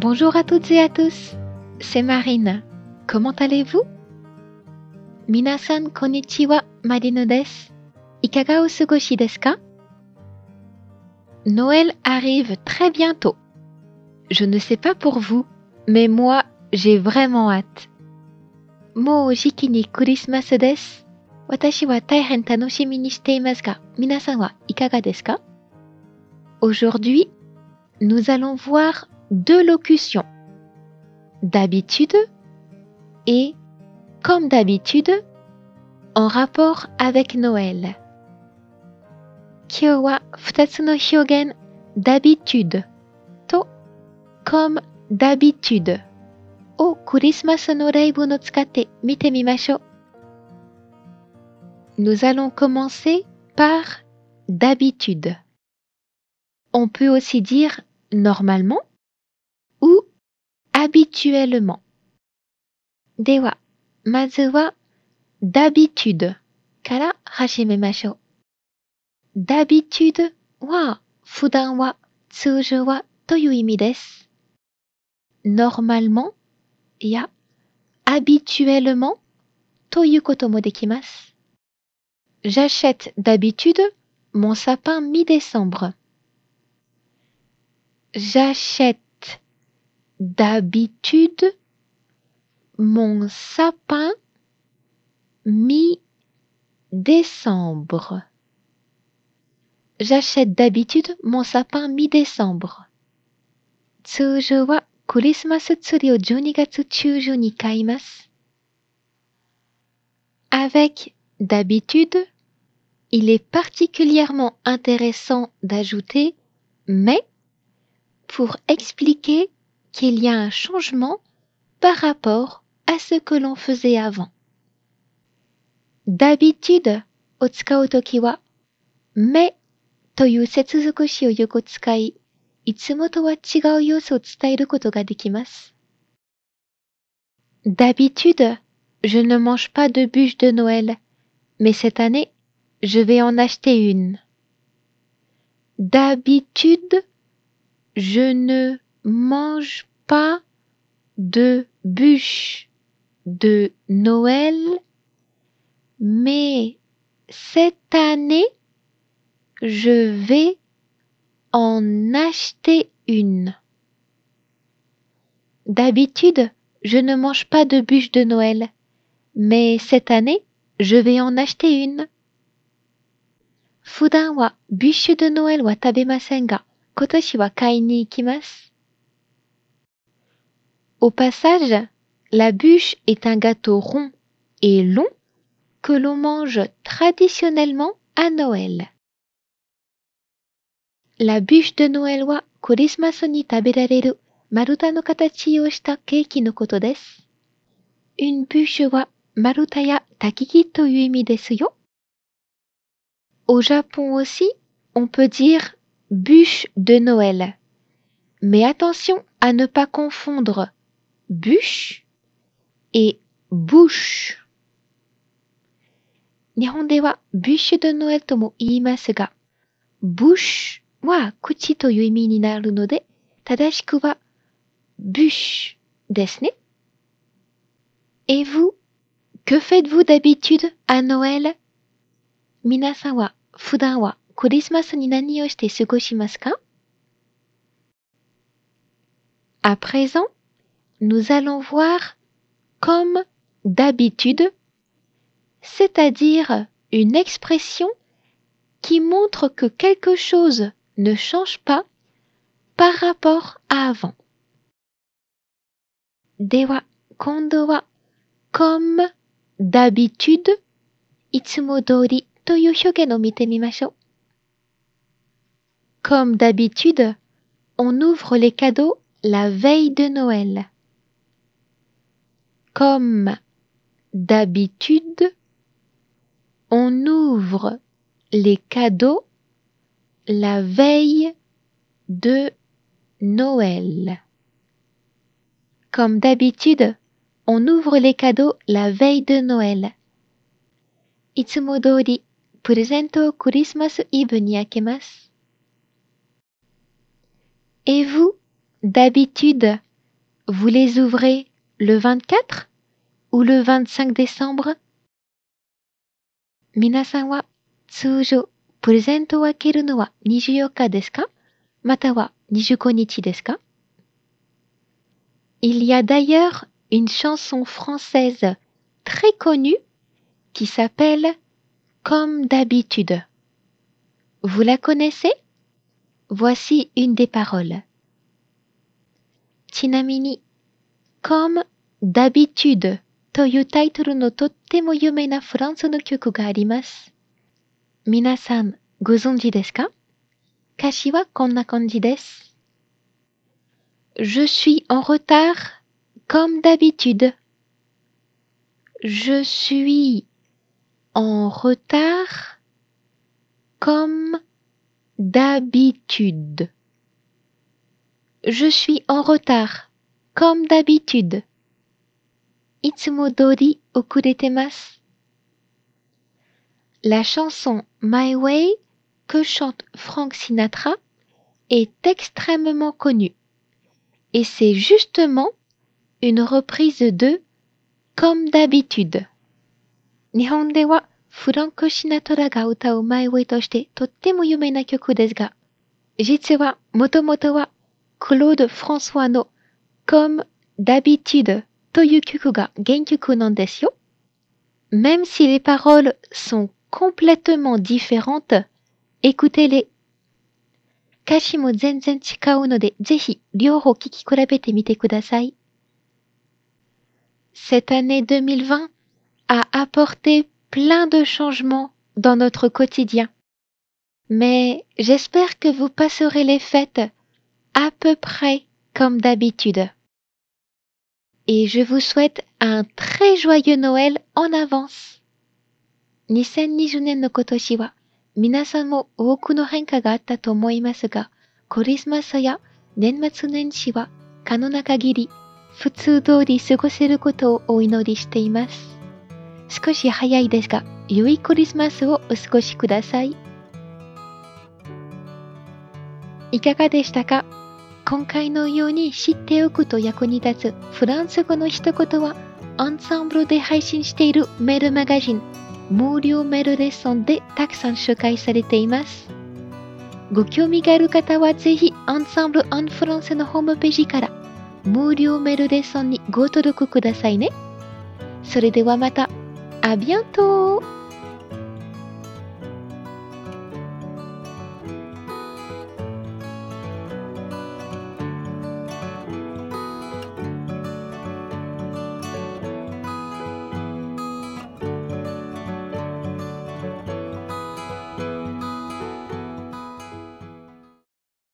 Bonjour à toutes et à tous, c'est Marine. Comment allez-vous? Minasan konnichiwa, Marino des. Ikaga osugoshi desu Noël arrive très bientôt. Je ne sais pas pour vous, mais moi, j'ai vraiment hâte. Mo jiki ni Christmas desu. Watashi wa taihen tanoshimi ni shite imasu ga, minasan wa ikaga desuka? Aujourd'hui, nous allons voir deux locutions. D'habitude et comme d'habitude en rapport avec Noël. 今日は2つの表現 d'habitude と comme d'habitude をクリスマスの例文を使って見てみましょう。Nous allons commencer par d'habitude. On peut aussi dire normalement ou habituellement. Dewa, mazuwa d'habitude kara. D'habitude wa fudan wa tsujou wa. Normalement ya habituellement toyu koto mo dekimasu. J'achète d'habitude mon sapin mi-décembre. J'achète d'habitude mon sapin mi-décembre. J'achète d'habitude mon sapin mi-décembre. 通常はクリスマスツリーを12月中旬に買います。Avec d'habitude, il est particulièrement intéressant d'ajouter mais pour expliquer qu'il y a un changement par rapport à ce que l'on faisait avant. d'habitude を使うときは、mais という接続詞をよく使い、いつもとは違う様子を伝えることができます。D'habitude, je ne mange pas de bûche de Noël, mais cette année, je vais en acheter une. D'habitude, je ne mange pas de bûche de Noël, mais cette année, je vais en acheter une. D'habitude, je ne mange pas de bûche de Noël, mais cette année, je vais en acheter une. 普段はビュッシュドノエルは食べませんが、今年は買いに行きます。 au passage, la bûche est un gâteau rond et long que l'on mange traditionnellement à Noël. La bûche de Noël wa Christmas ni taberareru maruta no katachi o shita keiki no koto desu. Une bûche wa maruta ya takiki toyu imi desu yo. Au Japon aussi, on peut dire bûche de Noël. Mais attention à ne pas confondre bûche et bouche. 日本ではビュッシュドノエルとも言いますが、bouche は口という意味になるので、正しくは bûche ですね。Et vous, que faites-vous d'habitude à Noël? 皆さんは普段はクリスマスに何をして過ごしますか À présent, nous allons voir comme d'habitude, c'est-à-dire une expression qui montre que quelque chose ne change pas par rapport à avant. Dewa kondo wa comme d'habitude no. Comme d'habitude, on ouvre les cadeaux la veille de Noël. Comme d'habitude, on ouvre les cadeaux la veille de Noël. Comme d'habitude, on ouvre les cadeaux la veille de Noël. いつも通り、プレゼントをクリスマスイブに開けます。Et vous, d'habitude, Vous les ouvrez le 24 ou le 25 décembre? Minasan wa tsujou present wa keru no wa 24 desu ka? Mata wa 25 desu ka? Il y a d'ailleurs une chanson française très connue qui s'appelle Comme d'habitude. Vous la connaissez? Voici une des paroles. Tinamini, comme d'habitude. というタイトルのとっても有名なフランスの曲があります。皆さんご存知ですか歌詞はこんな感じです。Je suis en retard comme d'habitude. Je suis en retard comme d'habitude. Je suis en retard comme d'habitude. Itsumodori okuretemasu. La chanson My Way que chante Frank Sinatra est extrêmement connue. Et c'est justement une reprise de Comme d'habitude. 日本ではフランク・シナトラが歌うマイウェイとしてとっても有名な曲ですが、実はもともとはクロード・フランソワの Comme d'habitude という曲が原曲なんですよ。Même si les paroles sont complètement différentes, écoutez-les. 歌詞も全然違うので、ぜひ両方聴き比べてみてください。Cette année 2020 a apporté plein de changements dans notre quotidien. Mais j'espère que vous passerez les fêtes à peu près comme d'habitude. Et je vous souhaite un très joyeux Noël en avance. 2020年の今年は皆さんも多くの変化があったと思いますが、クリスマスや年末年始は可能な限り普通通り過ごせることをお祈りしています。少し早いですが、良いクリスマスをお過ごしください。いかがでしたか今回のように知っておくと役に立つフランス語の一言は、アンサンブルで配信しているメールマガジン、無料メールレッスンでたくさん紹介されています。ご興味がある方はぜひ、アンサンブル・アン・フランスのホームページから無料メールレッスンにご登録くださいね。それではまた、あビアント